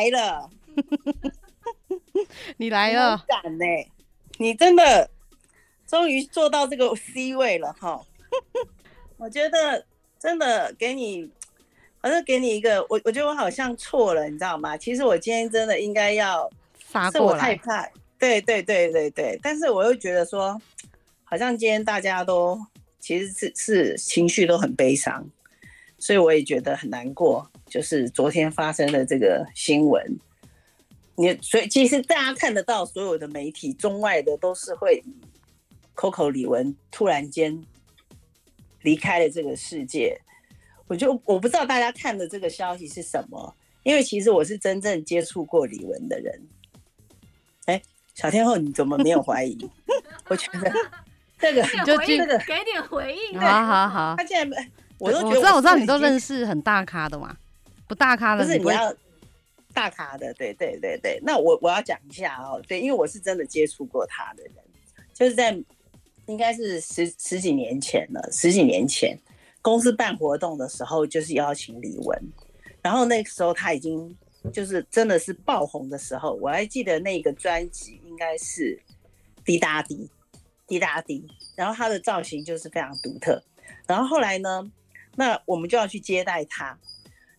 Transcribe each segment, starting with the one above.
来了，你来了，敢呢？你真的终于做到这个 C 位了哈！我觉得真的给你，反正给你一个，我我觉得我好像错了，你知道吗？其实我今天真的应该要发过我太怕，对对对对对，但是我又觉得说，好像今天大家都其实是是情绪都很悲伤，所以我也觉得很难过。就是昨天发生的这个新闻，你所以其实大家看得到，所有的媒体中外的都是会 Coco 李玟突然间离开了这个世界，我就我不知道大家看的这个消息是什么，因为其实我是真正接触过李玟的人。哎，小天后你怎么没有怀疑？我觉得这个你就这个给点回应，好好好。他现在我都觉得，我知道我知道你都认识很大咖的嘛。不大咖的，不是你要大咖的，对对对对。那我我要讲一下哦，对，因为我是真的接触过他的人，就是在应该是十十几年前了，十几年前公司办活动的时候，就是邀请李玟，然后那个时候他已经就是真的是爆红的时候，我还记得那个专辑应该是滴答滴滴答滴，然后他的造型就是非常独特，然后后来呢，那我们就要去接待他。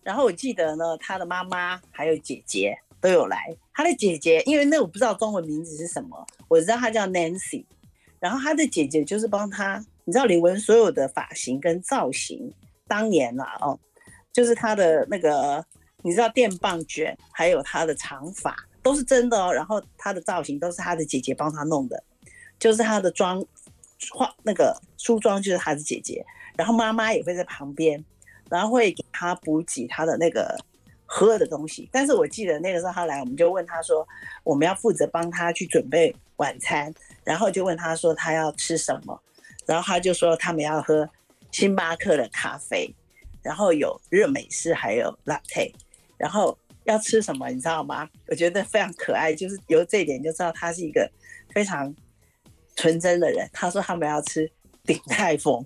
然后我记得呢，他的妈妈还有姐姐都有来。他的姐姐，因为那我不知道中文名字是什么，我知道他叫 Nancy。然后他的姐姐就是帮他，你知道李玟所有的发型跟造型，当年啦哦，就是他的那个，你知道电棒卷，还有他的长发都是真的哦。然后他的造型都是他的姐姐帮他弄的，就是他的妆化那个梳妆就是他的姐姐，然后妈妈也会在旁边。然后会给他补给他的那个喝的东西，但是我记得那个时候他来，我们就问他说，我们要负责帮他去准备晚餐，然后就问他说他要吃什么，然后他就说他们要喝星巴克的咖啡，然后有热美式还有拿铁然后要吃什么你知道吗？我觉得非常可爱，就是由这一点就知道他是一个非常纯真的人。他说他们要吃鼎泰丰。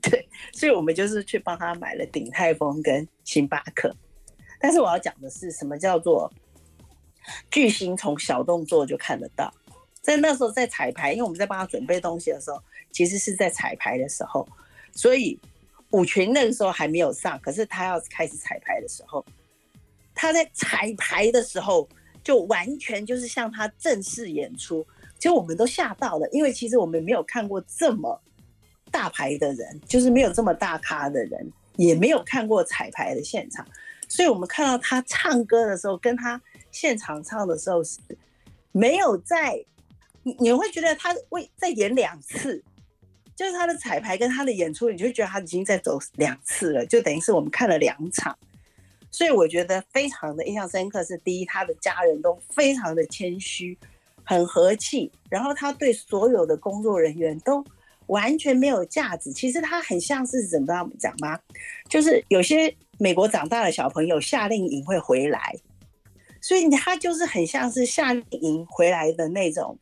对，所以我们就是去帮他买了鼎泰丰跟星巴克。但是我要讲的是，什么叫做巨星从小动作就看得到？在那时候在彩排，因为我们在帮他准备东西的时候，其实是在彩排的时候，所以舞群那个时候还没有上，可是他要开始彩排的时候，他在彩排的时候就完全就是像他正式演出，其实我们都吓到了，因为其实我们没有看过这么。大牌的人就是没有这么大咖的人，也没有看过彩排的现场，所以我们看到他唱歌的时候，跟他现场唱的时候是没有在，你你会觉得他会再演两次，就是他的彩排跟他的演出，你就觉得他已经在走两次了，就等于是我们看了两场，所以我觉得非常的印象深刻。是第一，他的家人都非常的谦虚，很和气，然后他对所有的工作人员都。完全没有价值。其实他很像是怎么讲吗？就是有些美国长大的小朋友夏令营会回来，所以他就是很像是夏令营回来的那种，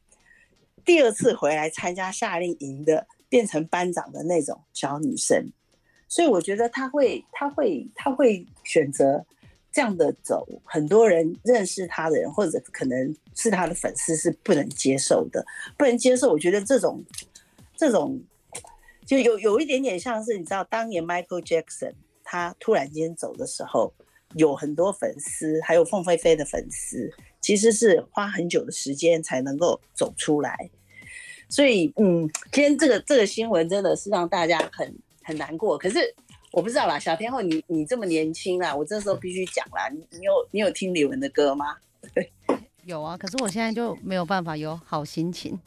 第二次回来参加夏令营的，变成班长的那种小女生。所以我觉得他会，他会，他会选择这样的走。很多人认识他的人，或者可能是他的粉丝，是不能接受的，不能接受。我觉得这种。这种就有有一点点像是你知道，当年 Michael Jackson 他突然间走的时候，有很多粉丝，还有凤飞飞的粉丝，其实是花很久的时间才能够走出来。所以，嗯，今天这个这个新闻真的是让大家很很难过。可是我不知道啦，小天后你你这么年轻啦，我这时候必须讲啦，你你有你有听李玟的歌吗？对，有啊，可是我现在就没有办法有好心情。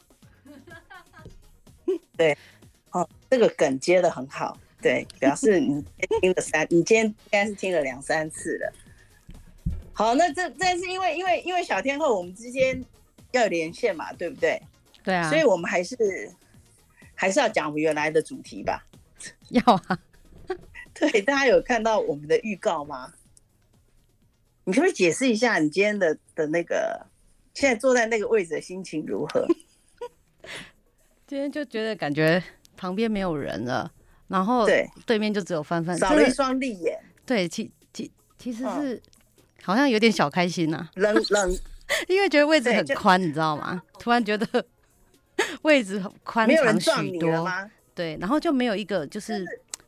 对，哦，这个梗接的很好，对，表示你听了三，你今天应该是听了两三次了。好，那这这是因为因为因为小天后我们之间要连线嘛，对不对？对啊，所以我们还是还是要讲我们原来的主题吧。要啊，对，大家有看到我们的预告吗？你可不可以解释一下你今天的的那个现在坐在那个位置的心情如何？今天就觉得感觉旁边没有人了，然后对。对面就只有范范，少了一双利眼。对，其其其实是好像有点小开心呐、啊，冷冷，因为觉得位置很宽，你知道吗？突然觉得 位置很宽敞许多，对，然后就没有一个就是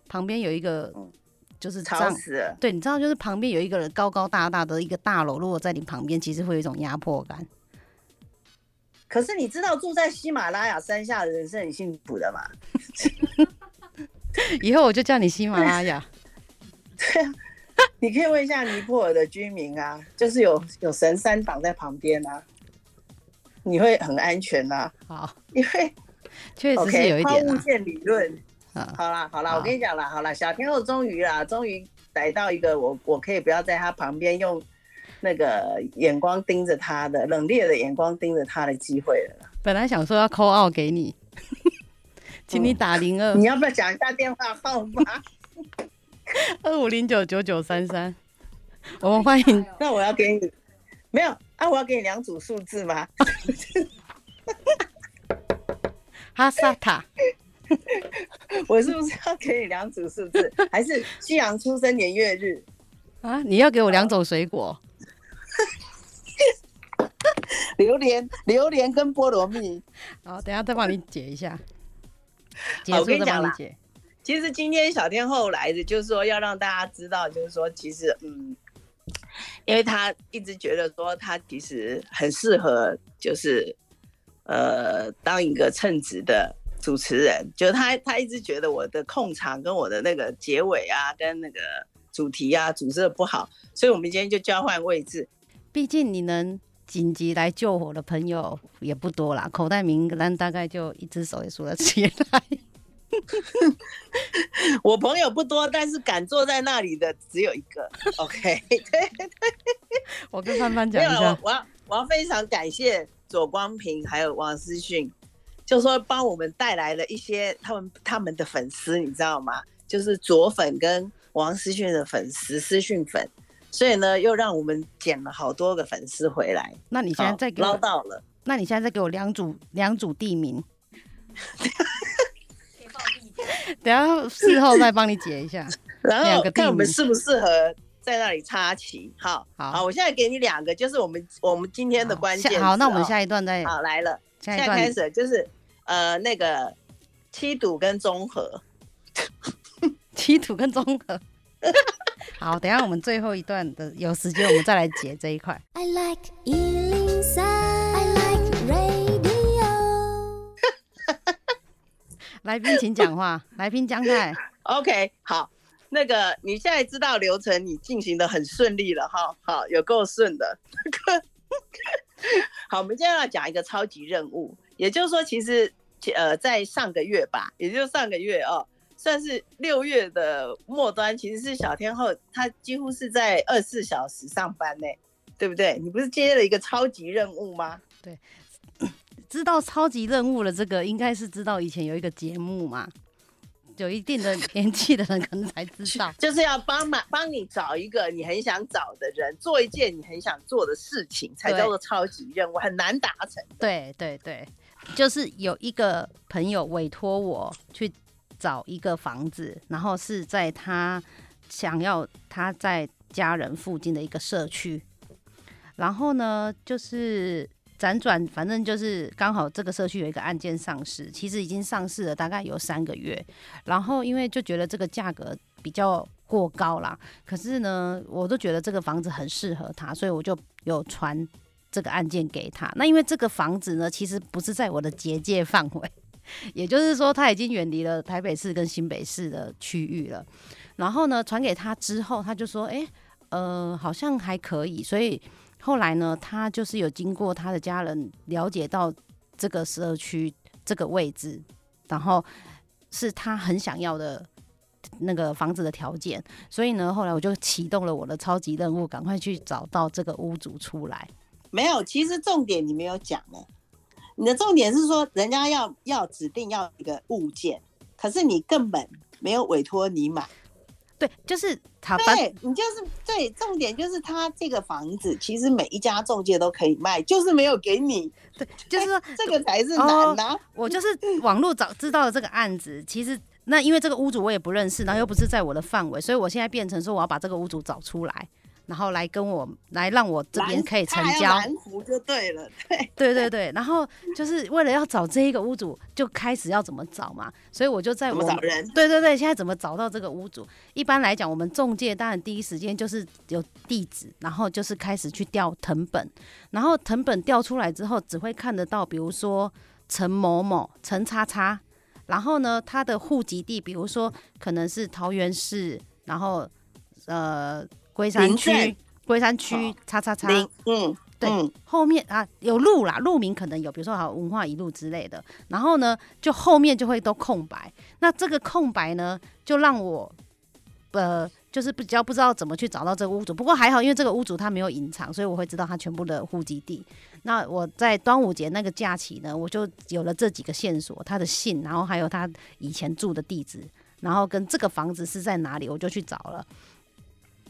旁边有一个就是这样对，你知道就是旁边有一个人高高大大的一个大楼，如果在你旁边，其实会有一种压迫感。可是你知道住在喜马拉雅山下的人是很幸福的吗？以后我就叫你喜马拉雅。对啊。你可以问一下尼泊尔的居民啊，就是有有神山挡在旁边啊，你会很安全呐、啊。好，因为确实是有一点、啊。抛物线理论。好，好啦好啦，好我跟你讲啦，好啦，小天后终于啦，终于逮到一个我我可以不要在他旁边用那个眼光盯着他的冷冽的眼光盯着他的机会了。本来想说要 call out 给你，请你打零二、嗯。你要不要讲一下电话号码？二五零九九九三三，我们欢迎。那我要给你，没有啊？我要给你两组数字吗？哈萨塔，我是不是要给你两组数字？还是西洋出生年月日？啊？你要给我两种水果？榴莲，榴莲跟菠萝蜜。好，等下再帮你解一下。好，我跟你讲啦。其实今天小天后来的，就是说要让大家知道，就是说其实，嗯，因为他一直觉得说他其实很适合，就是呃当一个称职的主持人。就是他他一直觉得我的控场跟我的那个结尾啊，跟那个主题啊，主持的不好，所以我们今天就交换位置。毕竟你能紧急来救火的朋友也不多啦，口袋名单大概就一只手也数得起来。我朋友不多，但是敢坐在那里的只有一个。OK，对对，我跟范范讲一下，我要我要非常感谢左光平还有王思训，就说帮我们带来了一些他们他们的粉丝，你知道吗？就是左粉跟王思训的粉丝思讯粉，所以呢又让我们捡了好多个粉丝回来。那你现在再给我捞到了？那你现在再给我两组两组地名。等下事后再帮你解一下，然后看我们适不适合在那里插旗。好，好，好，我现在给你两个，就是我们我们今天的关键。好，那我们下一段再。好，来了，现在开始就是呃那个七堵跟综合，七堵跟中和。好，等下我们最后一段的有时间我们再来解这一块。I like 来宾请讲话，来宾江太。OK，好，那个你现在知道流程，你进行的很顺利了哈，好，有够顺的。好，我们今天要讲一个超级任务，也就是说，其实呃，在上个月吧，也就是上个月哦，算是六月的末端，其实是小天后她几乎是在二十四小时上班呢，对不对？你不是接了一个超级任务吗？对。知道超级任务的这个，应该是知道以前有一个节目嘛，有一定的 年纪的人可能才知道，就是要帮忙帮你找一个你很想找的人，做一件你很想做的事情，才叫做超级任务，很难达成。对对对，就是有一个朋友委托我去找一个房子，然后是在他想要他在家人附近的一个社区，然后呢，就是。辗转，反正就是刚好这个社区有一个案件上市，其实已经上市了大概有三个月。然后因为就觉得这个价格比较过高啦，可是呢，我都觉得这个房子很适合他，所以我就有传这个案件给他。那因为这个房子呢，其实不是在我的结界范围，也就是说他已经远离了台北市跟新北市的区域了。然后呢，传给他之后，他就说：“诶，呃，好像还可以。”所以。后来呢，他就是有经过他的家人了解到这个社区这个位置，然后是他很想要的那个房子的条件，所以呢，后来我就启动了我的超级任务，赶快去找到这个屋主出来。没有，其实重点你没有讲呢。你的重点是说，人家要要指定要一个物件，可是你根本没有委托你买。对，就是他。对，你就是对，重点就是他这个房子，其实每一家中介都可以卖，就是没有给你。对，就是说 这个才是难的、啊哦。我就是网络找知道了这个案子，其实那因为这个屋主我也不认识，然后又不是在我的范围，所以我现在变成说我要把这个屋主找出来，然后来跟我来让我这边可以成交，蓝湖就对了，对。对对对，然后就是为了要找这一个屋主，就开始要怎么找嘛，所以我就在我找人，对对对，现在怎么找到这个屋主？一般来讲，我们中介当然第一时间就是有地址，然后就是开始去调藤本，然后藤本调出来之后，只会看得到，比如说陈某某、陈叉叉，然后呢，他的户籍地，比如说可能是桃园市，然后呃。龟山区，龟山区，叉叉叉，嗯，对，嗯、后面啊有路啦，路名可能有，比如说还有文化一路之类的，然后呢，就后面就会都空白，那这个空白呢，就让我，呃，就是比较不知道怎么去找到这个屋主，不过还好，因为这个屋主他没有隐藏，所以我会知道他全部的户籍地。那我在端午节那个假期呢，我就有了这几个线索，他的姓，然后还有他以前住的地址，然后跟这个房子是在哪里，我就去找了。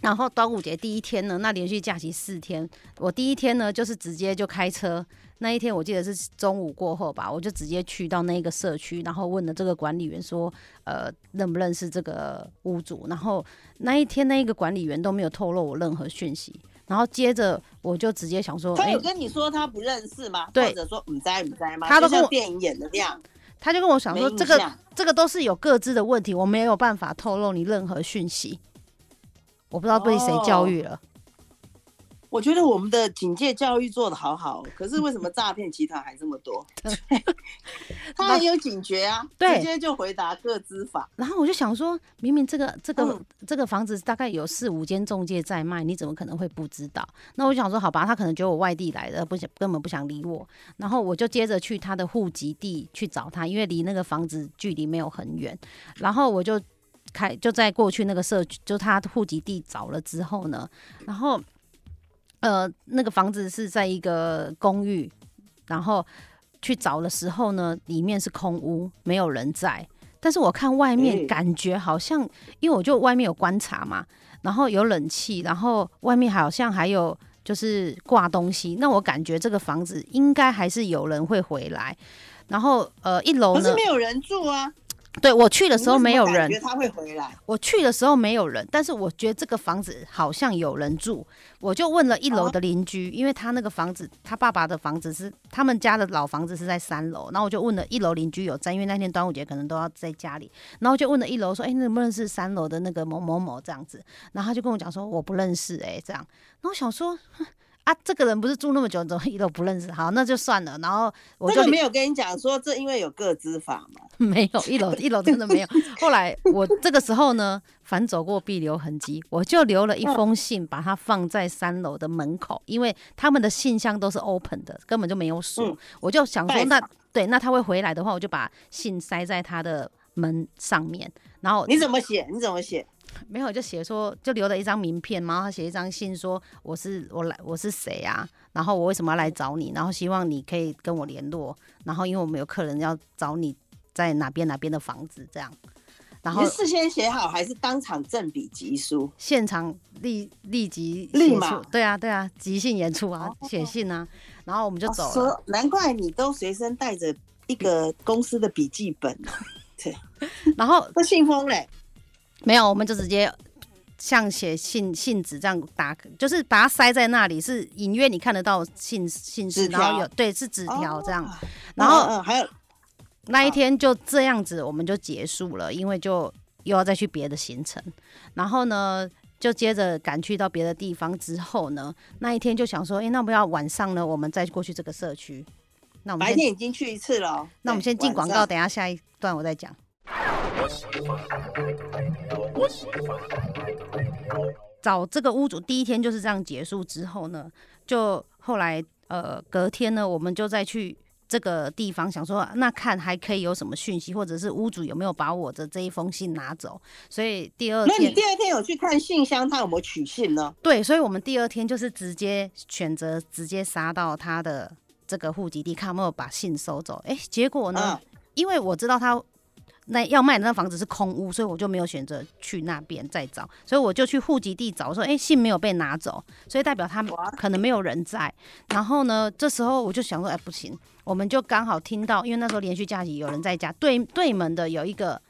然后端午节第一天呢，那连续假期四天，我第一天呢就是直接就开车，那一天我记得是中午过后吧，我就直接去到那个社区，然后问了这个管理员说，呃，认不认识这个屋主？然后那一天那一个管理员都没有透露我任何讯息，然后接着我就直接想说，他有跟你说他不认识吗？对，或者说唔在唔在吗？他都跟我电影演的那样，他就跟我想说，这个这个都是有各自的问题，我没有办法透露你任何讯息。我不知道被谁教育了。Oh, 我觉得我们的警戒教育做的好好，可是为什么诈骗集团还这么多？他很有警觉啊，对，直接就回答各资法。然后我就想说，明明这个这个、嗯、这个房子大概有四五间中介在卖，你怎么可能会不知道？那我就想说，好吧，他可能觉得我外地来的，不想根本不想理我。然后我就接着去他的户籍地去找他，因为离那个房子距离没有很远。然后我就。开就在过去那个社区，就他户籍地找了之后呢，然后呃那个房子是在一个公寓，然后去找的时候呢，里面是空屋，没有人在。但是我看外面感觉好像，因为我就外面有观察嘛，然后有冷气，然后外面好像还有就是挂东西，那我感觉这个房子应该还是有人会回来。然后呃一楼呢，可是没有人住啊。对，我去的时候没有人，觉得他会回来。我去的时候没有人，但是我觉得这个房子好像有人住，我就问了一楼的邻居，因为他那个房子，他爸爸的房子是他们家的老房子是在三楼，然后我就问了一楼邻居有在，因为那天端午节可能都要在家里，然后就问了一楼说，哎，你认不认识三楼的那个某某某这样子，然后他就跟我讲说我不认识，哎，这样，然后我想说。啊，这个人不是住那么久，怎么一楼不认识？好，那就算了。然后我就没有跟你讲说，这因为有个资法嘛。没有，一楼一楼真的没有。后来我这个时候呢，反走过必留痕迹，我就留了一封信，把它放在三楼的门口，因为他们的信箱都是 open 的，根本就没有锁。嗯、我就想说那，那对，那他会回来的话，我就把信塞在他的门上面。然后你怎么写？你怎么写？没有，就写说，就留了一张名片，然后他写一张信说我是我来我是谁啊？然后我为什么要来找你？然后希望你可以跟我联络。然后因为我们有客人要找你在哪边哪边的房子这样。然后事先写好还是当场正笔疾书？现场立立即立马对啊对啊，即兴演出啊，写、哦、信啊。然后我们就走了。说难怪你都随身带着一个公司的笔记本。对，然后那信封嘞？没有，我们就直接像写信信纸这样打，就是把它塞在那里，是隐约你看得到信信纸，然后有对是纸条这样，哦、然后嗯还有那一天就这样子，我们就结束了，因为就又要再去别的行程，然后呢就接着赶去到别的地方之后呢，那一天就想说，哎，那不要晚上呢，我们再过去这个社区。那我们白天已经去一次了，那我们先进广告，等一下下一段我再讲。找这个屋主第一天就是这样结束之后呢，就后来呃隔天呢，我们就再去这个地方，想说那看还可以有什么讯息，或者是屋主有没有把我的这一封信拿走。所以第二天，那你第二天有去看信箱，他有没有取信呢？对，所以我们第二天就是直接选择直接杀到他的这个户籍地，看有没有把信收走。哎，结果呢，嗯、因为我知道他。那要卖的那房子是空屋，所以我就没有选择去那边再找，所以我就去户籍地找，说，哎、欸，信没有被拿走，所以代表他可能没有人在。然后呢，这时候我就想说，哎、欸，不行，我们就刚好听到，因为那时候连续假期有人在家，对对门的有一个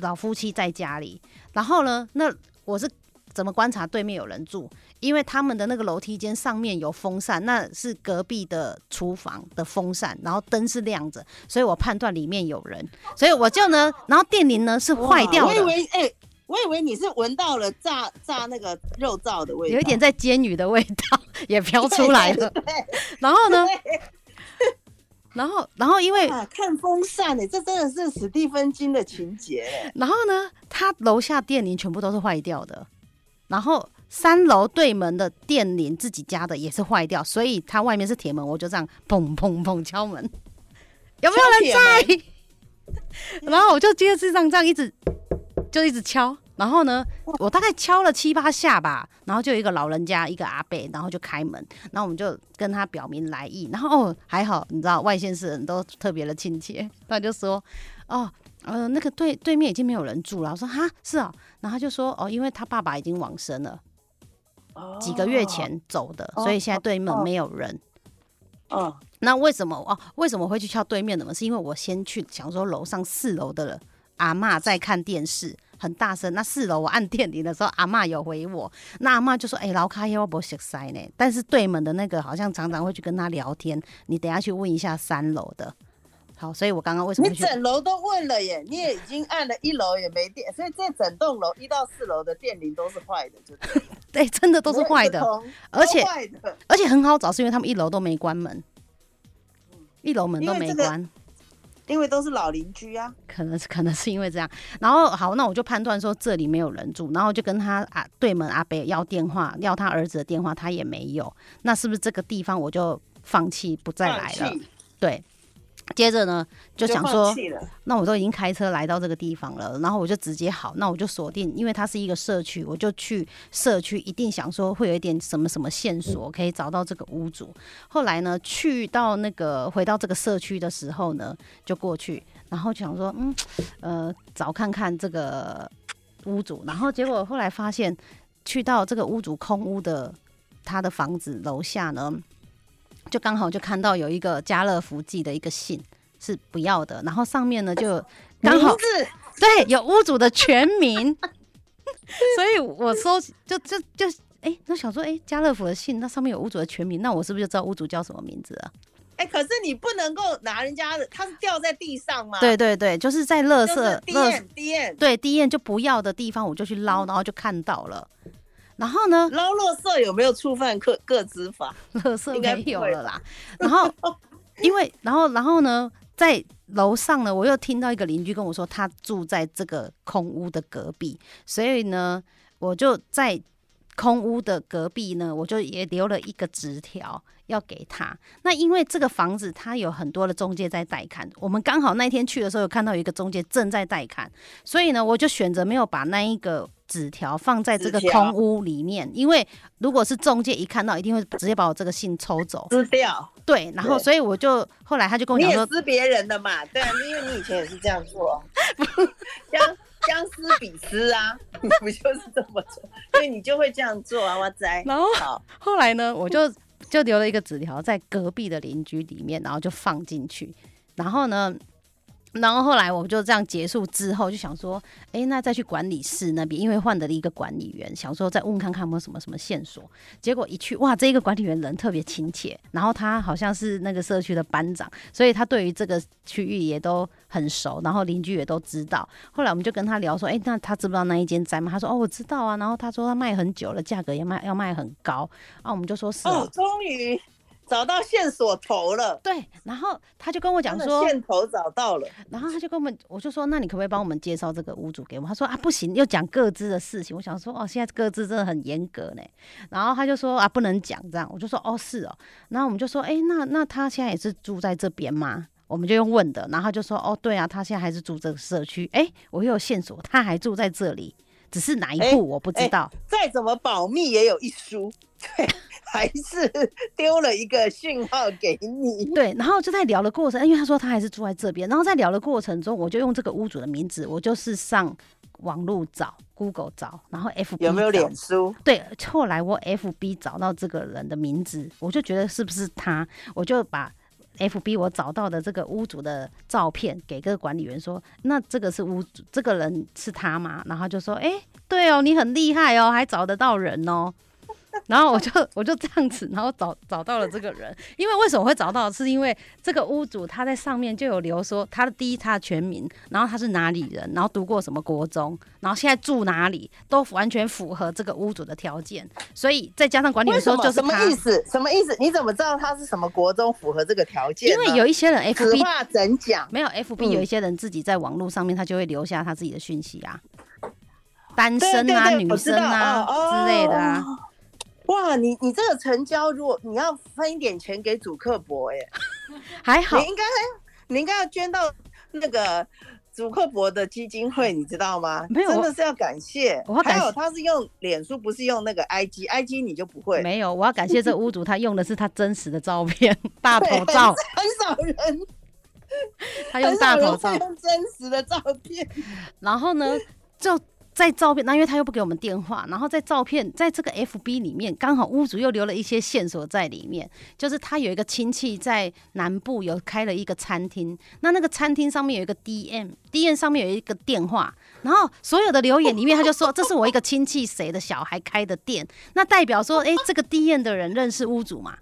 老夫妻在家里。然后呢，那我是怎么观察对面有人住？因为他们的那个楼梯间上面有风扇，那是隔壁的厨房的风扇，然后灯是亮着，所以我判断里面有人，所以我就呢，然后电铃呢是坏掉的。我以为，哎、欸，我以为你是闻到了炸炸那个肉燥的味道，有一点在煎鱼的味道也飘出来了。然后呢？然后，然后因为、啊、看风扇呢，这真的是史蒂芬金的情节。然后呢，他楼下电铃全部都是坏掉的，然后三楼对门的电铃自己家的也是坏掉，所以它外面是铁门，我就这样砰砰砰敲 门，有没有人在？然后我就接着这样这样一直就一直敲。然后呢，我大概敲了七八下吧，然后就有一个老人家，一个阿伯，然后就开门，然后我们就跟他表明来意，然后哦还好，你知道外县市人都特别的亲切，他就说哦呃那个对对面已经没有人住了，我说哈是啊、哦，然后他就说哦因为他爸爸已经往生了，几个月前走的，所以现在对门没有人。哦，那为什么哦为什么会去敲对面的门？是因为我先去想说楼上四楼的阿嬷在看电视。很大声，那四楼我按电铃的时候，阿嬷有回我，那阿嬷就说：“哎、欸，老卡耶，我不识塞呢。”但是对门的那个好像常常会去跟他聊天，你等下去问一下三楼的。好，所以我刚刚为什么？你整楼都问了耶，你也已经按了一楼也没电，所以这整栋楼一到四楼的电铃都是坏的，就对。对，真的都是坏的，而且而且很好找，是因为他们一楼都没关门，一楼门都没关。因为都是老邻居啊，可能是可能是因为这样，然后好，那我就判断说这里没有人住，然后就跟他啊对门阿伯要电话，要他儿子的电话，他也没有，那是不是这个地方我就放弃不再来了？对。接着呢，就想说，那我都已经开车来到这个地方了，然后我就直接好，那我就锁定，因为它是一个社区，我就去社区，一定想说会有一点什么什么线索可以找到这个屋主。后来呢，去到那个回到这个社区的时候呢，就过去，然后想说，嗯，呃，找看看这个屋主，然后结果后来发现，去到这个屋主空屋的他的房子楼下呢。就刚好就看到有一个家乐福寄的一个信是不要的，然后上面呢就刚好对有屋主的全名，所以我说就就就哎、欸，那想说哎、欸、家乐福的信那上面有屋主的全名，那我是不是就知道屋主叫什么名字啊？哎、欸，可是你不能够拿人家的，他是掉在地上吗？对对对，就是在垃圾垃圾对地面就不要的地方，我就去捞，然后就看到了。然后呢？捞垃圾有没有触犯各各执法？垃圾没有了啦。然后，因为然后然后呢，在楼上呢，我又听到一个邻居跟我说，他住在这个空屋的隔壁，所以呢，我就在空屋的隔壁呢，我就也留了一个纸条要给他。那因为这个房子它有很多的中介在带看，我们刚好那天去的时候有看到有一个中介正在带看，所以呢，我就选择没有把那一个。纸条放在这个空屋里面，因为如果是中介一看到，一定会直接把我这个信抽走撕掉。对，然后所以我就后来他就跟我讲说，撕别人的嘛，对啊，因为你以前也是这样做，将将撕彼撕啊，你不就是这么做？所以你就会这样做啊，哇塞。然后好后来呢，我就就留了一个纸条在隔壁的邻居里面，然后就放进去，然后呢。然后后来我们就这样结束之后，就想说，哎，那再去管理室那边，因为换得了一个管理员，想说再问看看有没有什么什么线索。结果一去，哇，这一个管理员人特别亲切，然后他好像是那个社区的班长，所以他对于这个区域也都很熟，然后邻居也都知道。后来我们就跟他聊说，哎，那他知不知道那一间宅吗？他说，哦，我知道啊。然后他说他卖很久了，价格也卖要卖很高。啊，我们就说是哦，终于。找到线索头了，对，然后他就跟我讲说线头找到了，然后他就跟我们，我就说那你可不可以帮我们介绍这个屋主给我？他说啊不行，又讲各自的事情。我想说哦，现在各自真的很严格呢。然后他就说啊不能讲这样，我就说哦是哦。然后我们就说哎那那他现在也是住在这边吗？我们就用问的，然后他就说哦对啊，他现在还是住这个社区。哎，我又有线索，他还住在这里，只是哪一户我不知道。再怎么保密也有一疏，对。还是丢了一个讯号给你，对，然后就在聊的过程，因为他说他还是住在这边，然后在聊的过程中，我就用这个屋主的名字，我就是上网络找，Google 找，然后 FB 有没有脸书？对，后来我 FB 找到这个人的名字，我就觉得是不是他，我就把 FB 我找到的这个屋主的照片给个管理员说，那这个是屋主，这个人是他吗？然后就说，哎、欸，对哦，你很厉害哦，还找得到人哦。然后我就我就这样子，然后找找到了这个人。因为为什么会找到？是因为这个屋主他在上面就有留说他的第一他的全名，然后他是哪里人，然后读过什么国中，然后现在住哪里，都完全符合这个屋主的条件。所以再加上管理的时候就什么意思？什么意思？你怎么知道他是什么国中符合这个条件？因为有一些人 FB 话怎讲？没有 FB 有一些人自己在网络上面他就会留下他自己的讯息啊，单身啊、女生啊、之类的啊。哇，你你这个成交，如果你要分一点钱给祖克伯，哎，还好，你应该你应该要捐到那个祖克伯的基金会，你知道吗？没有，真的是要感谢。我要感谢还有他是用脸书，不是用那个 IG，IG 你就不会。没有，我要感谢这屋主，他用的是他真实的照片，大头照。很少人，他用大头照，用真实的照片。然后呢，就。在照片，那因为他又不给我们电话，然后在照片，在这个 FB 里面，刚好屋主又留了一些线索在里面，就是他有一个亲戚在南部有开了一个餐厅，那那个餐厅上面有一个 DM，DM 上面有一个电话，然后所有的留言里面他就说这是我一个亲戚谁的小孩开的店，那代表说哎、欸、这个 DM 的人认识屋主嘛，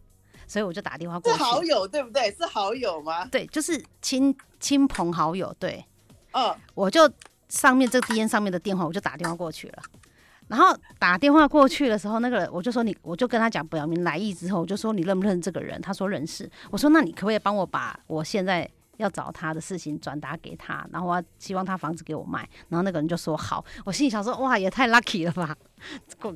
所以我就打电话过去。是好友对不对？是好友吗？对，就是亲亲朋好友，对，嗯，我就。上面这个 DM 上面的电话，我就打电话过去了。然后打电话过去的时候，那个人我就说你，我就跟他讲表明来意之后，我就说你认不认这个人？他说认识。我说那你可不可以帮我把我现在要找他的事情转达给他？然后我希望他房子给我卖。然后那个人就说好。我心里想说哇，也太 lucky 了吧，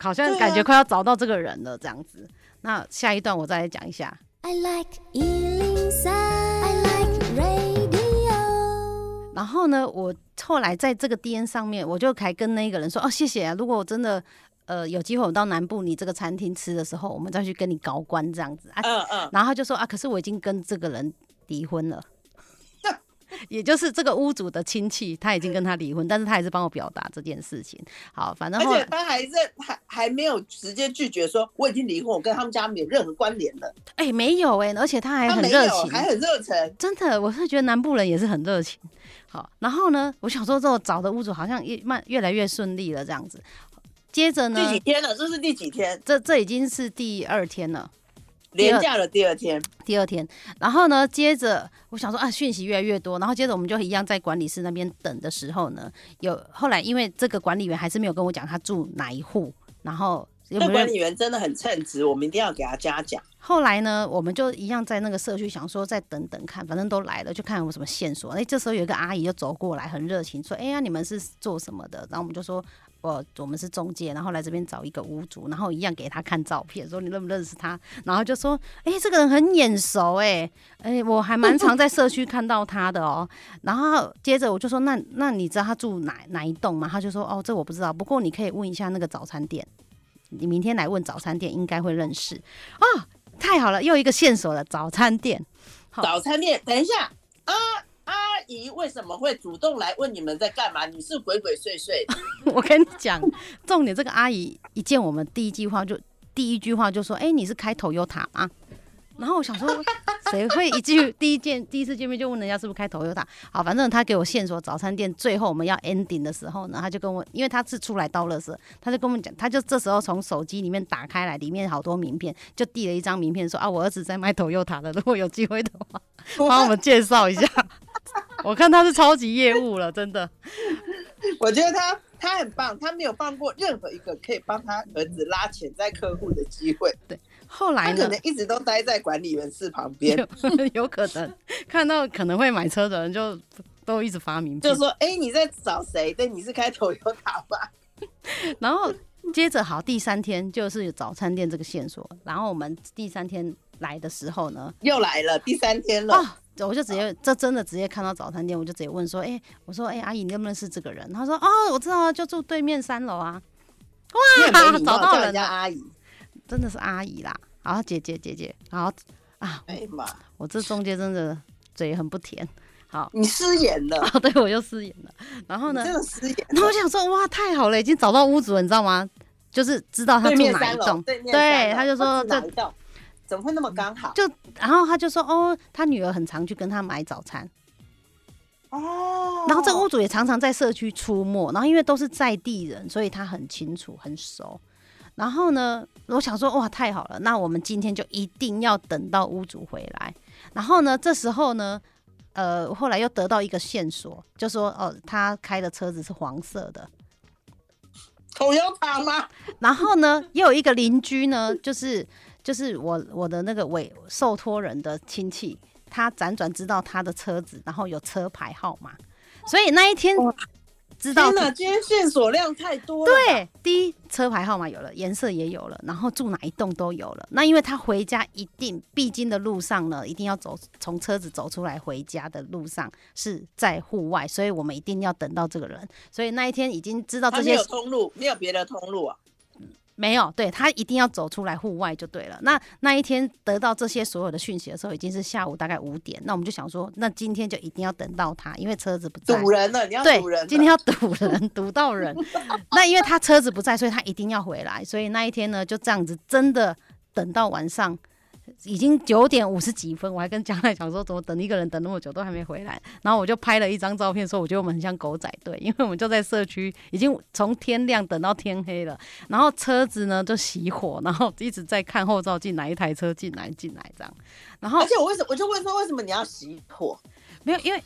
好像感觉快要找到这个人了这样子。那下一段我再来讲一下。I like 103, I like radio 然后呢，我后来在这个 DM 上面，我就还跟那个人说：“哦，谢谢啊！如果我真的呃有机会我到南部你这个餐厅吃的时候，我们再去跟你高官这样子啊。”嗯嗯。然后他就说：“啊，可是我已经跟这个人离婚了。”也就是这个屋主的亲戚，他已经跟他离婚，但是他还是帮我表达这件事情。好，反正而且他还是还还没有直接拒绝说我已经离婚，我跟他们家没有任何关联了。哎、欸，没有哎、欸，而且他还很热情，还很热忱。真的，我是觉得南部人也是很热情。好，然后呢，我想说，这我找的屋主好像越慢越来越顺利了，这样子。接着呢，第几天了？这是第几天？这这已经是第二天了。连假的第二天，第二天，然后呢，接着我想说啊，讯息越来越多，然后接着我们就一样在管理室那边等的时候呢，有后来因为这个管理员还是没有跟我讲他住哪一户，然后那管理员真的很称职，我们一定要给他嘉奖。后来呢，我们就一样在那个社区想说再等等看，反正都来了，就看有什么线索。哎，这时候有一个阿姨就走过来，很热情说：“哎呀，你们是做什么的？”然后我们就说。我我们是中介，然后来这边找一个屋主，然后一样给他看照片，说你认不认识他？然后就说，哎、欸，这个人很眼熟、欸，哎，哎，我还蛮常在社区看到他的哦。然后接着我就说，那那你知道他住哪哪一栋吗？他就说，哦，这我不知道，不过你可以问一下那个早餐店，你明天来问早餐店，应该会认识。哦，太好了，又一个线索了，早餐店。早餐店，等一下啊。阿姨为什么会主动来问你们在干嘛？你是鬼鬼祟祟。我跟你讲，重点这个阿姨一见我们，第一句话就第一句话就说：“哎、欸，你是开 Toyota 吗？”然后我想说，谁会一句第一见第一次见面就问人家是不是开 Toyota？好，反正他给我线索，早餐店最后我们要 ending 的时候呢，他就跟我，因为他是出来倒垃圾，他就跟我们讲，他就这时候从手机里面打开来，里面好多名片，就递了一张名片说：“啊，我儿子在卖 Toyota 的，如果有机会的话，帮我们介绍一下。”我看他是超级业务了，真的。我觉得他他很棒，他没有放过任何一个可以帮他儿子拉潜在客户的机会。对，后来呢，可能一直都待在管理员室旁边，有 可能看到可能会买车的人就都一直发名片，就说：“哎、欸，你在找谁？对，你是开 Toyota 吧？” 然后接着好，第三天就是早餐店这个线索。然后我们第三天来的时候呢，又来了第三天了。哦我就直接，这真的直接看到早餐店，我就直接问说：“哎、欸，我说，哎、欸，阿姨，你认不认识这个人？”他说：“哦，我知道啊，就住对面三楼啊。”哇，找到人家阿姨，真的是阿姨啦。然后姐姐姐姐，然后啊，哎妈，我这中间真的嘴很不甜。好，你失言了。哦，对，我又失言了。然后呢？真的失言。然后我想说，哇，太好了，已经找到屋主了，你知道吗？就是知道他住哪一栋。对，他就说这。怎么会那么刚好？就然后他就说，哦，他女儿很常去跟他买早餐。哦，然后这个屋主也常常在社区出没，然后因为都是在地人，所以他很清楚很熟。然后呢，我想说，哇，太好了，那我们今天就一定要等到屋主回来。然后呢，这时候呢，呃，后来又得到一个线索，就说，哦，他开的车子是黄色的，Toyota 吗？然后呢，又有一个邻居呢，就是就是我我的那个委受托人的亲戚。他辗转知道他的车子，然后有车牌号码，所以那一天知道。天哪，今天线索量太多了。对，第一车牌号码有了，颜色也有了，然后住哪一栋都有了。那因为他回家一定必经的路上呢，一定要走从车子走出来回家的路上是在户外，所以我们一定要等到这个人。所以那一天已经知道这些。没有通路，没有别的通路啊。没有，对，他一定要走出来户外就对了。那那一天得到这些所有的讯息的时候，已经是下午大概五点。那我们就想说，那今天就一定要等到他，因为车子不在。堵人了，你要堵人。对，今天要堵人，堵到人。那因为他车子不在，所以他一定要回来。所以那一天呢，就这样子，真的等到晚上。已经九点五十几分，我还跟江奈讲说，怎么等一个人等那么久都还没回来？然后我就拍了一张照片，说我觉得我们很像狗仔队，因为我们就在社区，已经从天亮等到天黑了。然后车子呢就熄火，然后一直在看后照镜，哪一台车进来进来这样。然后而且我为什么我就问说，为什么你要熄火？没有，因为。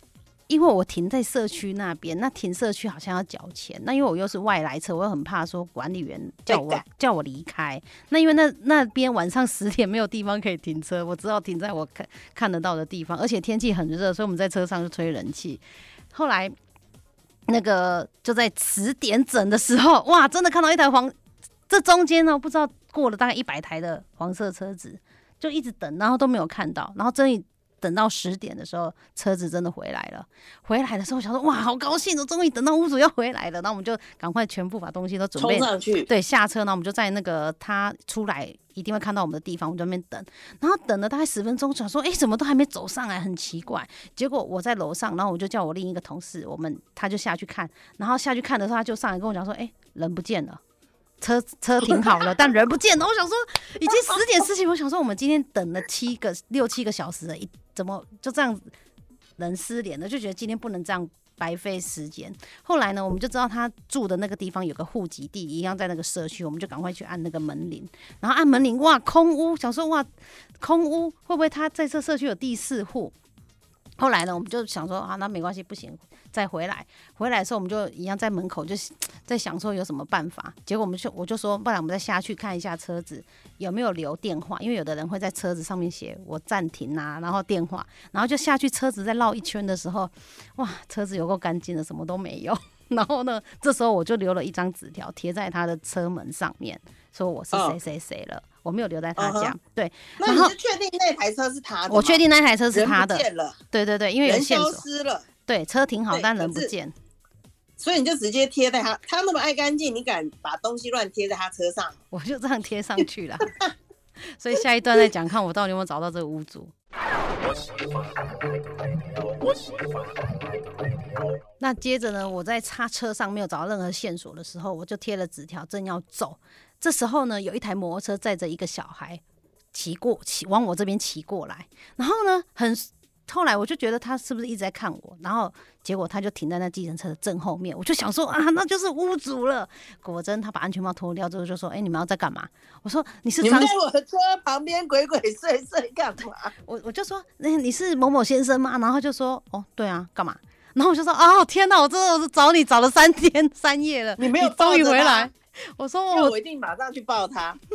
因为我停在社区那边，那停社区好像要缴钱。那因为我又是外来车，我又很怕说管理员叫我叫我离开。那因为那那边晚上十点没有地方可以停车，我只好停在我看看得到的地方。而且天气很热，所以我们在车上就吹人气。后来那个就在十点整的时候，哇，真的看到一台黄，这中间呢不知道过了大概一百台的黄色车子，就一直等，然后都没有看到，然后真的。等到十点的时候，车子真的回来了。回来的时候，我想说哇，好高兴哦，终于等到屋主要回来了。那我们就赶快全部把东西都准备上去，对，下车。然后我们就在那个他出来一定会看到我们的地方，我们就在那边等。然后等了大概十分钟，想说哎，怎么都还没走上来，很奇怪。结果我在楼上，然后我就叫我另一个同事，我们他就下去看。然后下去看的时候，他就上来跟我讲说，哎，人不见了。车车停好了，但人不见了。我想说，已经十点事情，我想说，我们今天等了七个六七个小时了，一怎么就这样人失联了？就觉得今天不能这样白费时间。后来呢，我们就知道他住的那个地方有个户籍地，一样在那个社区，我们就赶快去按那个门铃。然后按门铃，哇，空屋，想说哇，空屋会不会他在这社区有第四户？后来呢，我们就想说啊，那没关系，不行。再回来，回来的时候我们就一样在门口，就在想说有什么办法。结果我们就我就说，不然我们再下去看一下车子有没有留电话，因为有的人会在车子上面写我暂停啊，然后电话，然后就下去车子再绕一圈的时候，哇，车子有够干净的，什么都没有。然后呢，这时候我就留了一张纸条贴在他的车门上面，说我是谁谁谁了，我没有留在他家。对，那你是确定那台车是他的？我确定那台车是他的。了。对对对，因为有线索。人消失了。对，车停好，但人不见，所以你就直接贴在他，他那么爱干净，你敢把东西乱贴在他车上？我就这样贴上去了。所以下一段再讲，看我到底有没有找到这个屋主。那接着呢，我在他车上没有找到任何线索的时候，我就贴了纸条，正要走。这时候呢，有一台摩托车载着一个小孩骑过，骑往我这边骑过来，然后呢，很。后来我就觉得他是不是一直在看我，然后结果他就停在那计程车的正后面，我就想说啊，那就是屋主了。果真，他把安全帽脱掉之后就说：“哎、欸，你们要在干嘛？”我说：“你是张……”你在我的车旁边鬼鬼祟祟干嘛？我我就说：“那你是某某先生吗？”然后就说：“哦，对啊，干嘛？”然后我就说：“哦，天哪，我真的我是找你找了三天三夜了，你没有终于回来。” 我说我：“我一定马上去抱他。”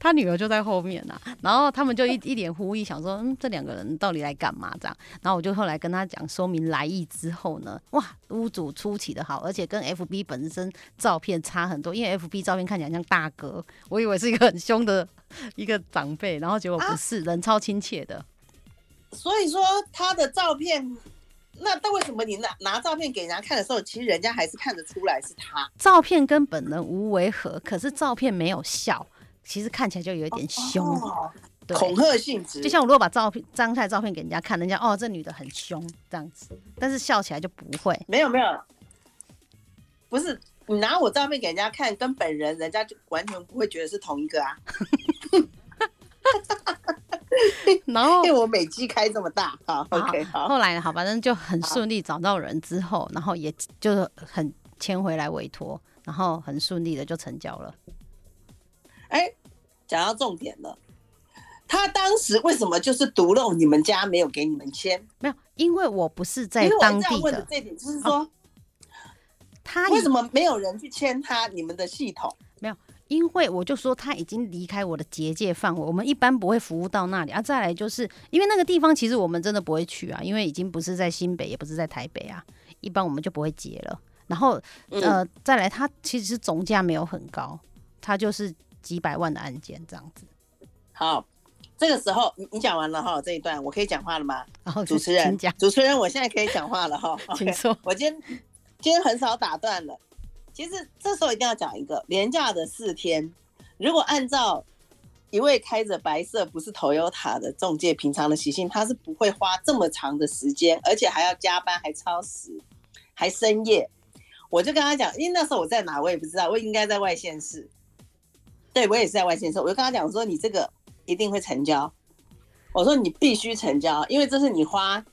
他女儿就在后面呐、啊，然后他们就一一脸狐疑，想说，嗯，这两个人到底来干嘛？这样，然后我就后来跟他讲说明来意之后呢，哇，屋主出奇的好，而且跟 FB 本身照片差很多，因为 FB 照片看起来像大哥，我以为是一个很凶的一个长辈，然后结果不是，啊、人超亲切的。所以说他的照片，那但为什么你拿拿照片给人家看的时候，其实人家还是看得出来是他？照片跟本人无违和，可是照片没有笑。其实看起来就有一点凶，哦，恐吓性质。就像我如果把照片张开照片给人家看，人家哦，这女的很凶这样子，但是笑起来就不会。没有没有，不是你拿我照片给人家看，跟本人人家就完全不会觉得是同一个啊。然后因为我美肌开这么大，好，OK，好。后来呢，好，反正就很顺利找到人之后，然后也就很签回来委托，然后很顺利的就成交了。哎、欸，讲到重点了，他当时为什么就是独漏你们家没有给你们签？没有，因为我不是在当地的。的这点就是说，哦、他为什么没有人去签他？你们的系统。因为我就说他已经离开我的结界范围，我们一般不会服务到那里啊。再来就是因为那个地方其实我们真的不会去啊，因为已经不是在新北，也不是在台北啊，一般我们就不会接了。然后呃，再来他其实总价没有很高，他就是几百万的案件这样子。好，这个时候你你讲完了哈，这一段我可以讲话了吗？然后主持人主持人，我现在可以讲话了哈，请说。我今天今天很少打断了。其实这时候一定要讲一个连假的四天，如果按照一位开着白色不是 Toyota 的中介平常的习性，他是不会花这么长的时间，而且还要加班，还超时，还深夜。我就跟他讲，因为那时候我在哪我也不知道，我应该在外县市。对，我也是在外县市，我就跟他讲说，你这个一定会成交。我说你必须成交，因为这是你花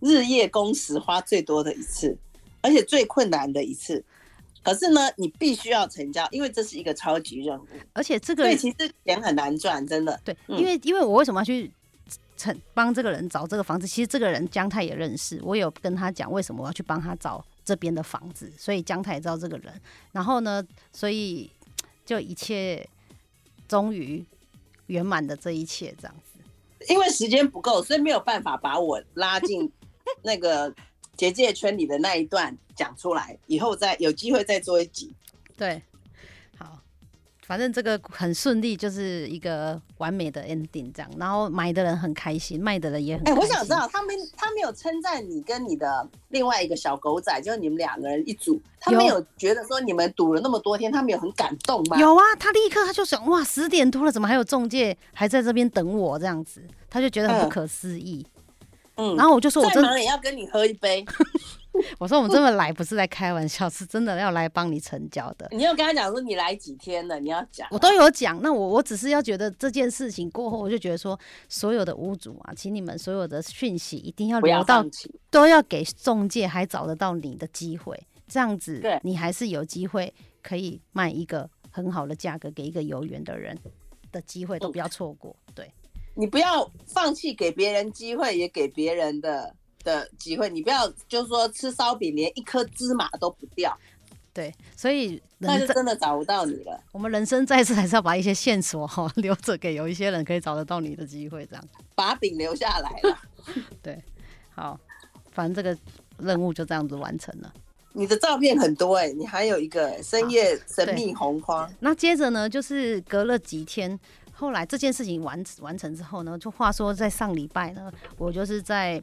日夜工时花最多的一次，而且最困难的一次。可是呢，你必须要成交，因为这是一个超级任务，而且这个对其实钱很难赚，真的。对，因为因为我为什么要去成帮这个人找这个房子？其实这个人姜太也认识，我有跟他讲为什么我要去帮他找这边的房子，所以姜太也知道这个人。然后呢，所以就一切终于圆满的这一切这样子。因为时间不够，所以没有办法把我拉进那个。结界圈里的那一段讲出来，以后再有机会再做一集。对，好，反正这个很顺利，就是一个完美的 ending 这样。然后买的人很开心，卖的人也很开心。哎、欸，我想知道他们他没有称赞你跟你的另外一个小狗仔，就是你们两个人一组，他没有觉得说你们赌了那么多天，他们有很感动吗？有啊，他立刻他就想，哇，十点多了，怎么还有中介还在这边等我这样子？他就觉得很不可思议。嗯嗯，然后我就说，我真的也要跟你喝一杯。我说我们这么来不是在开玩笑，是真的要来帮你成交的。你有跟他讲说你来几天了？你要讲，我都有讲。那我我只是要觉得这件事情过后，我就觉得说，所有的屋主啊，请你们所有的讯息一定要留到，都要给中介还找得到你的机会，这样子，你还是有机会可以卖一个很好的价格给一个有缘的人的机会，都不要错过。对。你不要放弃给别人机会，也给别人的的机会。你不要就是说吃烧饼连一颗芝麻都不掉。对，所以那就真的找不到你了。我们人生在世，还是要把一些线索哈留着，给有一些人可以找得到你的机会，这样把饼留下来了。对，好，反正这个任务就这样子完成了。你的照片很多哎、欸，你还有一个深夜神秘红框。那接着呢，就是隔了几天。后来这件事情完完成之后呢，就话说在上礼拜呢，我就是在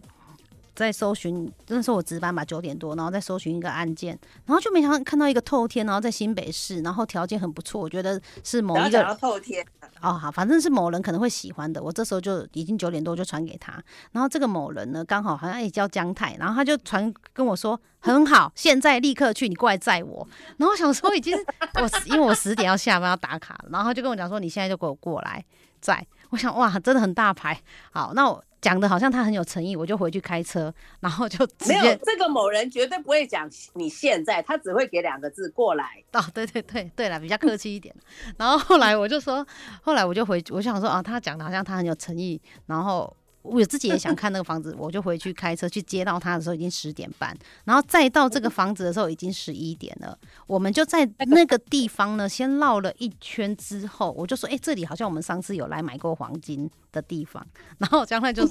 在搜寻，那时候我值班吧，九点多，然后在搜寻一个案件，然后就没想到看到一个透天，然后在新北市，然后条件很不错，我觉得是某一个透天。哦，好，反正是某人可能会喜欢的。我这时候就已经九点多就传给他，然后这个某人呢，刚好好像也叫江太，然后他就传跟我说很好，现在立刻去，你过来载我。然后我想说已经我因为我十点要下班要打卡，然后他就跟我讲说你现在就给我过来载。我想哇，真的很大牌。好，那我。讲的好像他很有诚意，我就回去开车，然后就没有这个某人绝对不会讲你现在，他只会给两个字过来。哦，对对对对了，比较客气一点。然后后来我就说，后来我就回，我想说啊，他讲的好像他很有诚意，然后。我自己也想看那个房子，我就回去开车去接到他的时候已经十点半，然后再到这个房子的时候已经十一点了。我们就在那个地方呢，先绕了一圈之后，我就说：“哎，这里好像我们上次有来买过黄金的地方。”然后将来就，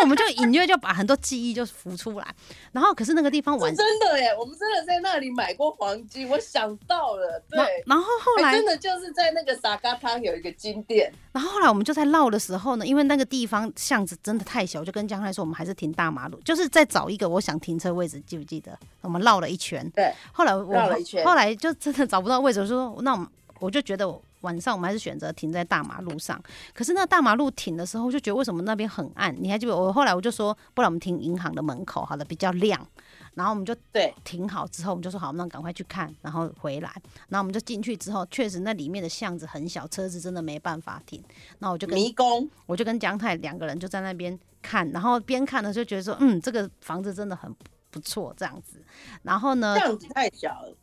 我们就隐约就把很多记忆就浮出来。然后可是那个地方玩真的耶，我们真的在那里买过黄金，我想到了。对，然后后来真的就是在那个沙嘎汤有一个金店。然后后来我们就在绕的时候呢，因为那个地方巷子真的太小，我就跟江太说，我们还是停大马路，就是在找一个我想停车位置，记不记得？我们绕了一圈。对。后来我绕了一圈，后来就真的找不到位置，我说那我，我就觉得晚上我们还是选择停在大马路上。可是那大马路停的时候，就觉得为什么那边很暗？你还记得我后来我就说，不然我们停银行的门口，好了，比较亮。然后我们就对停好之后，我们就说好，那赶快去看，然后回来。然后我们就进去之后，确实那里面的巷子很小，车子真的没办法停。那我就跟迷宫，我就跟江太两个人就在那边看，然后边看呢就觉得说，嗯，这个房子真的很不错，这样子。然后呢，巷子太小了。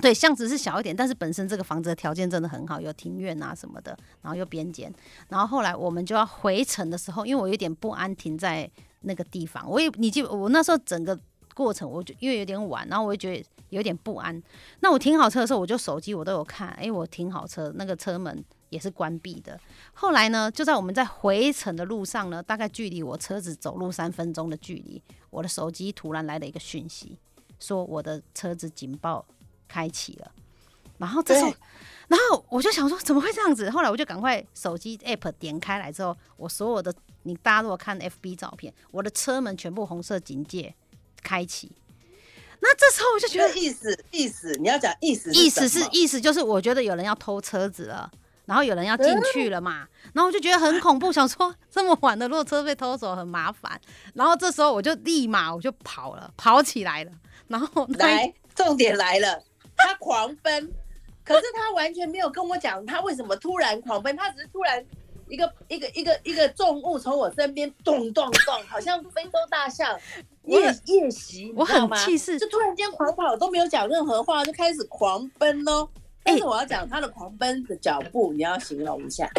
对，巷子是小一点，但是本身这个房子的条件真的很好，有庭院啊什么的，然后又边间。然后后来我们就要回程的时候，因为我有点不安，停在那个地方。我也，你记，我那时候整个。过程我就因为有点晚，然后我就觉得有点不安。那我停好车的时候，我就手机我都有看，哎、我停好车，那个车门也是关闭的。后来呢，就在我们在回程的路上呢，大概距离我车子走路三分钟的距离，我的手机突然来了一个讯息，说我的车子警报开启了。然后这时候，然后我就想说怎么会这样子？后来我就赶快手机 app 点开来之后，我所有的你大家如果看 FB 照片，我的车门全部红色警戒。开启，那这时候我就觉得意思意思，你要讲意思，意思是意思就是我觉得有人要偷车子了，然后有人要进去了嘛，然后我就觉得很恐怖，想说这么晚的如果车被偷走很麻烦，然后这时候我就立马我就跑了，跑起来了，然后来重点来了，他狂奔，可是他完全没有跟我讲他为什么突然狂奔，他只是突然一个一个一个一个重物从我身边咚咚咚，好像非洲大象。夜夜袭，我很气势，就突然间狂跑，都没有讲任何话，就开始狂奔哦。但是我要讲他的狂奔的脚步，你要形容一下。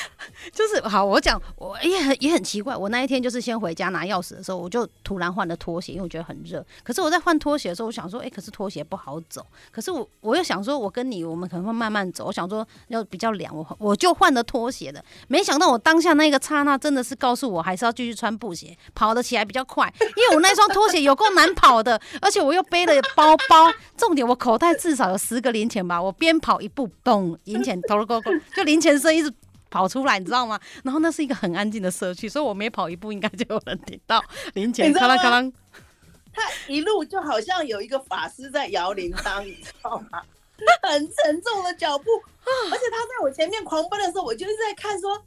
就是好，我讲，我也很也很奇怪。我那一天就是先回家拿钥匙的时候，我就突然换了拖鞋，因为我觉得很热。可是我在换拖鞋的时候，我想说，哎、可是拖鞋不好走。可是我我又想说，我跟你，我们可能会慢慢走。我想说要比较凉，我我就换了拖鞋的。没想到我当下那个刹那，真的是告诉我还是要继续穿布鞋，跑得起来比较快。因为我那双拖鞋有够难跑的，而且我又背了包包。重点，我口袋至少有十个零钱吧。我边跑一步，咚，零钱，咚咚咚，就零钱声一直。跑出来，你知道吗？然后那是一个很安静的社区，所以我每跑一步，应该就有人听到 零钱咔啷咔啷。他一路就好像有一个法师在摇铃铛，你知道吗？很沉重的脚步，而且他在我前面狂奔的时候，我就是在看说，说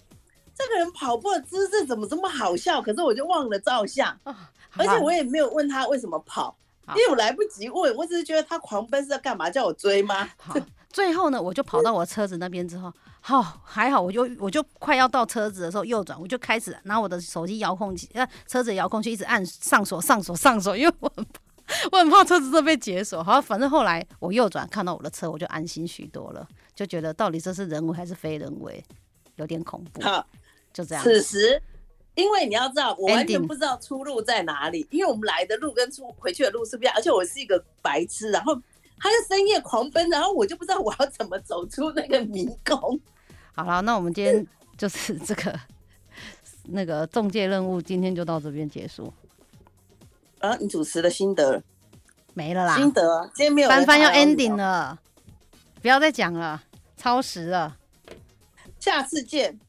这个人跑步的姿势怎么这么好笑？可是我就忘了照相，而且我也没有问他为什么跑，因为我来不及问，我只是觉得他狂奔是在干嘛？叫我追吗？好，最后呢，我就跑到我车子那边之后。好、哦，还好，我就我就快要到车子的时候右转，我就开始拿我的手机遥控器，呃，车子遥控器一直按上锁、上锁、上锁，因为我很怕我很怕车子都被解锁。好，反正后来我右转看到我的车，我就安心许多了，就觉得到底这是人为还是非人为，有点恐怖。好，就这样。此时，因为你要知道，我完全不知道出路在哪里，因为我们来的路跟出回去的路是不一样，而且我是一个白痴，然后他就深夜狂奔，然后我就不知道我要怎么走出那个迷宫。好了，那我们今天就是这个 那个中介任务，今天就到这边结束。啊，你主持的心得没了啦？心得，今天没有。翻翻要 ending 了，不要再讲了，超时了。下次见。